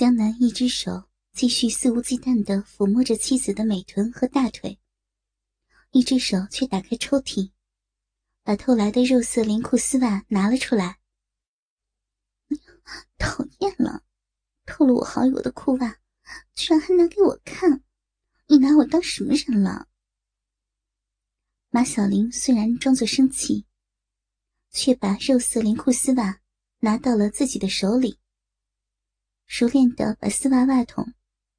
江南一只手继续肆无忌惮地抚摸着妻子的美臀和大腿，一只手却打开抽屉，把偷来的肉色连裤丝袜拿了出来。讨厌了，偷了我好友的裤袜，居然还拿给我看，你拿我当什么人了？马小玲虽然装作生气，却把肉色连裤丝袜拿到了自己的手里。熟练的把丝袜袜筒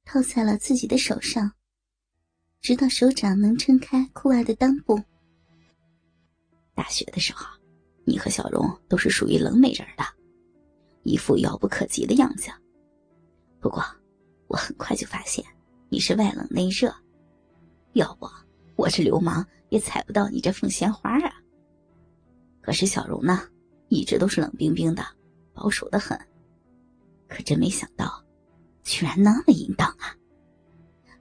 套在了自己的手上，直到手掌能撑开裤袜的裆部。大学的时候，你和小荣都是属于冷美人的，一副遥不可及的样子。不过，我很快就发现你是外冷内热，要不我这流氓也踩不到你这凤仙花啊。可是小荣呢，一直都是冷冰冰的，保守的很。可真没想到，居然那么淫荡啊！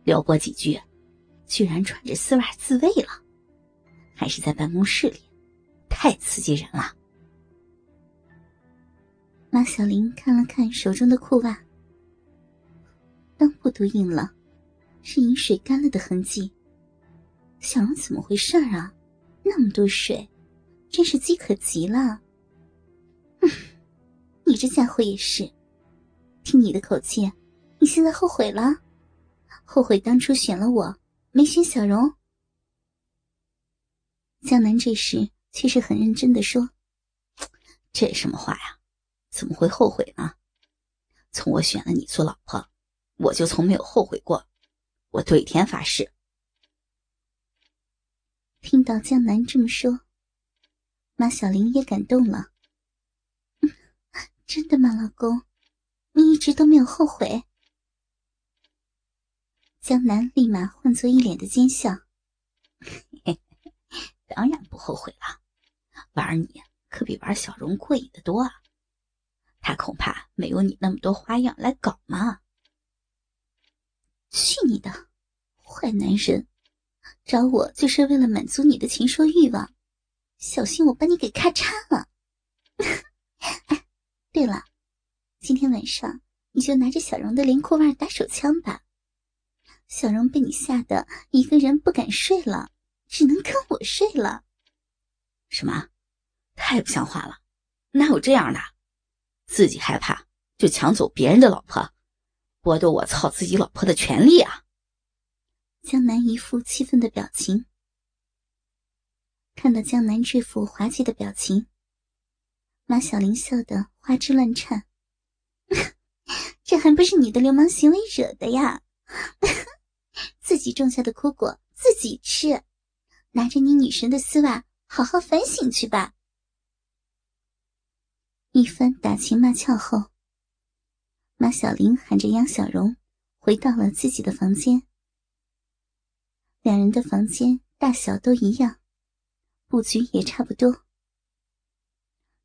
撩拨几句，居然穿着丝袜自慰了，还是在办公室里，太刺激人了。马小玲看了看手中的裤袜，裆部都硬了，是饮水干了的痕迹。小荣怎么回事啊？那么多水，真是饥渴极了。哼，你这家伙也是。听你的口气，你现在后悔了？后悔当初选了我，没选小荣？江南这时却是很认真的说：“这什么话呀？怎么会后悔呢？从我选了你做老婆，我就从没有后悔过。我对天发誓。”听到江南这么说，马小玲也感动了。真的吗，老公？你一直都没有后悔？江南立马换作一脸的奸笑。当然不后悔了，玩你可比玩小荣过瘾的多啊！他恐怕没有你那么多花样来搞嘛。去你的，坏男人！找我就是为了满足你的禽兽欲望，小心我把你给咔嚓了！对了。今天晚上你就拿着小荣的连裤袜打手枪吧。小荣被你吓得一个人不敢睡了，只能跟我睡了。什么？太不像话了！哪有这样的？自己害怕就抢走别人的老婆，剥夺我操自己老婆的权利啊！江南一副气愤的表情。看到江南这副滑稽的表情，马小玲笑得花枝乱颤。这还不是你的流氓行为惹的呀！自己种下的苦果自己吃，拿着你女神的丝袜好好反省去吧。一番打情骂俏后，马小玲喊着杨小荣回到了自己的房间。两人的房间大小都一样，布局也差不多，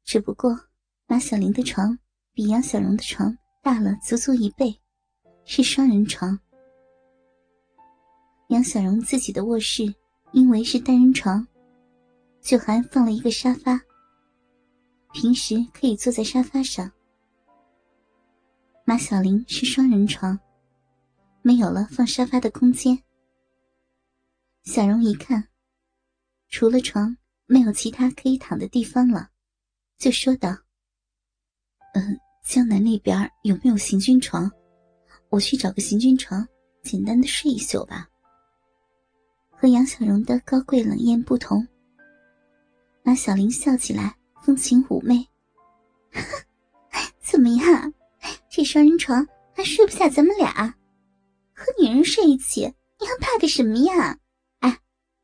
只不过马小玲的床。比杨小荣的床大了足足一倍，是双人床。杨小荣自己的卧室因为是单人床，就还放了一个沙发，平时可以坐在沙发上。马小玲是双人床，没有了放沙发的空间。小荣一看，除了床没有其他可以躺的地方了，就说道：“嗯。”江南那边有没有行军床？我去找个行军床，简单的睡一宿吧。和杨小荣的高贵冷艳不同，马小玲笑起来风情妩媚。怎么样，这双人床还睡不下咱们俩？和女人睡一起，你还怕个什么呀？哎，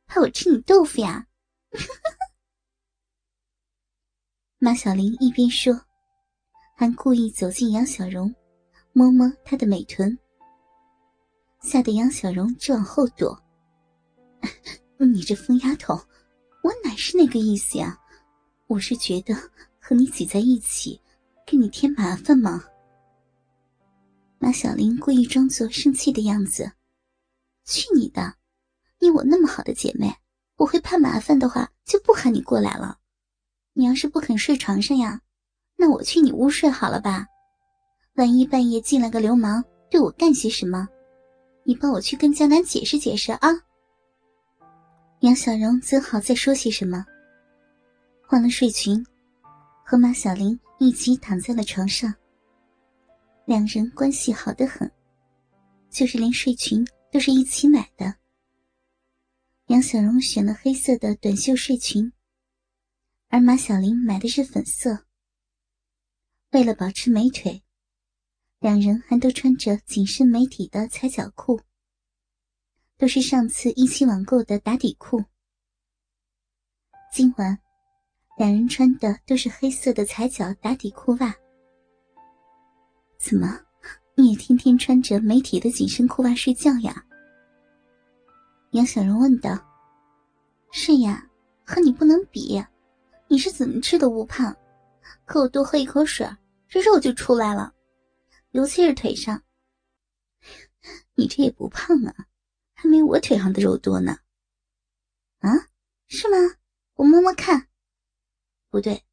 怕我吃你豆腐呀？马小玲一边说。还故意走近杨小荣，摸摸她的美臀，吓得杨小荣直往后躲。你这疯丫头，我哪是那个意思呀？我是觉得和你挤在一起，给你添麻烦吗？马小玲故意装作生气的样子。去你的！你我那么好的姐妹，我会怕麻烦的话，就不喊你过来了。你要是不肯睡床上呀？那我去你屋睡好了吧？万一半夜进来个流氓，对我干些什么？你帮我去跟江南解释解释啊！杨小荣怎好再说些什么？换了睡裙，和马小玲一起躺在了床上。两人关系好得很，就是连睡裙都是一起买的。杨小荣选了黑色的短袖睡裙，而马小玲买的是粉色。为了保持美腿。两人还都穿着紧身美体的踩脚裤，都是上次一起网购的打底裤。今晚，两人穿的都是黑色的踩脚打底裤袜。怎么，你也天天穿着美体的紧身裤袜睡觉呀？杨小荣问道。是呀，和你不能比，你是怎么吃都不胖，可我多喝一口水，这肉就出来了。尤其是腿上，你这也不胖啊，还没我腿上的肉多呢。啊，是吗？我摸摸看。不对，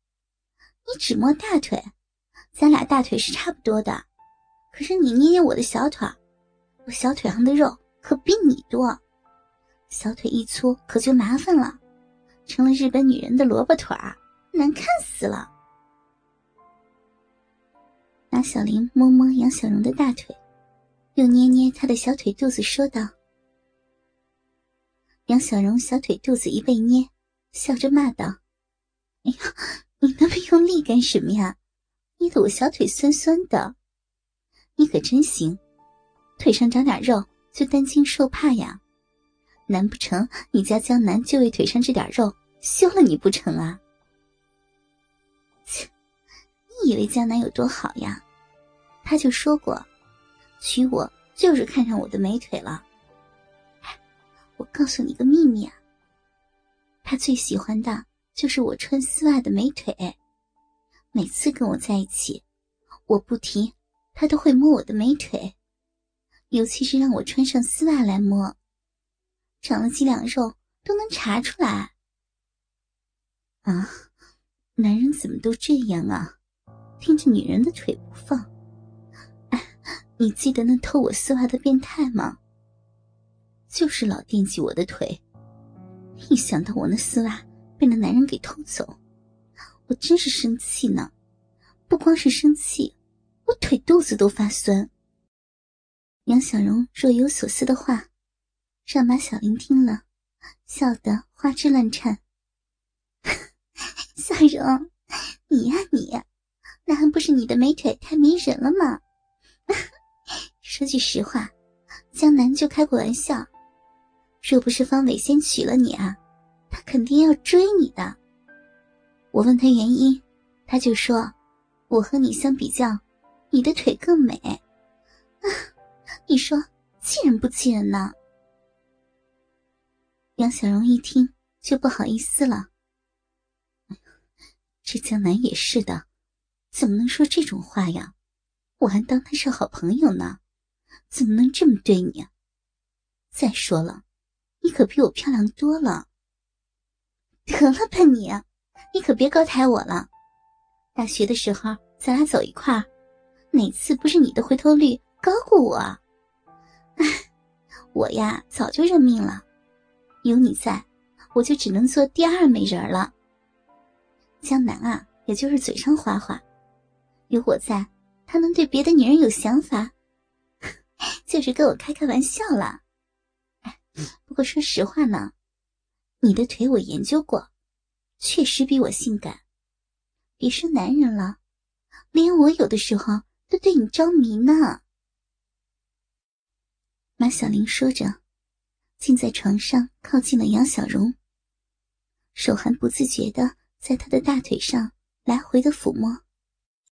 你只摸大腿，咱俩大腿是差不多的。可是你捏捏我的小腿，我小腿上的肉可比你多。小腿一粗可就麻烦了，成了日本女人的萝卜腿儿，难看死了。马小玲摸摸杨小荣的大腿，又捏捏他的小腿肚子，说道：“杨小荣小腿肚子一被捏，笑着骂道：‘哎呀，你那么用力干什么呀？捏得我小腿酸酸的。你可真行，腿上长点肉就担惊受怕呀？难不成你家江南就为腿上这点肉休了你不成啊？’。”你以为江南有多好呀？他就说过，娶我就是看上我的美腿了。我告诉你个秘密啊，他最喜欢的就是我穿丝袜的美腿。每次跟我在一起，我不提，他都会摸我的美腿，尤其是让我穿上丝袜来摸，长了几两肉都能查出来。啊，男人怎么都这样啊？盯着女人的腿不放，哎，你记得那偷我丝袜的变态吗？就是老惦记我的腿，一想到我那丝袜被那男人给偷走，我真是生气呢。不光是生气，我腿肚子都发酸。杨小荣若有所思的话，让马小玲听了，笑得花枝乱颤。小荣，你呀你。那还不是你的美腿太迷人了吗？说句实话，江南就开过玩笑，若不是方伟先娶了你啊，他肯定要追你的。我问他原因，他就说我和你相比较，你的腿更美。啊，你说气人不气人呢？杨小荣一听就不好意思了。这江南也是的。怎么能说这种话呀？我还当他是好朋友呢，怎么能这么对你？再说了，你可比我漂亮多了。得了吧你，你可别高抬我了。大学的时候咱俩走一块儿，哪次不是你的回头率高过我？哎，我呀早就认命了，有你在，我就只能做第二美人了。江南啊，也就是嘴上花花。有我在，他能对别的女人有想法，就是跟我开开玩笑了。不过说实话呢，你的腿我研究过，确实比我性感。别说男人了，连我有的时候都对你着迷呢。马小玲说着，竟在床上靠近了杨小荣，手还不自觉的在他的大腿上来回的抚摸。